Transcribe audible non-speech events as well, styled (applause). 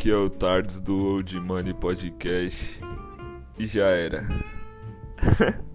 Aqui é o Tardes do Old Money Podcast. E já era. (laughs)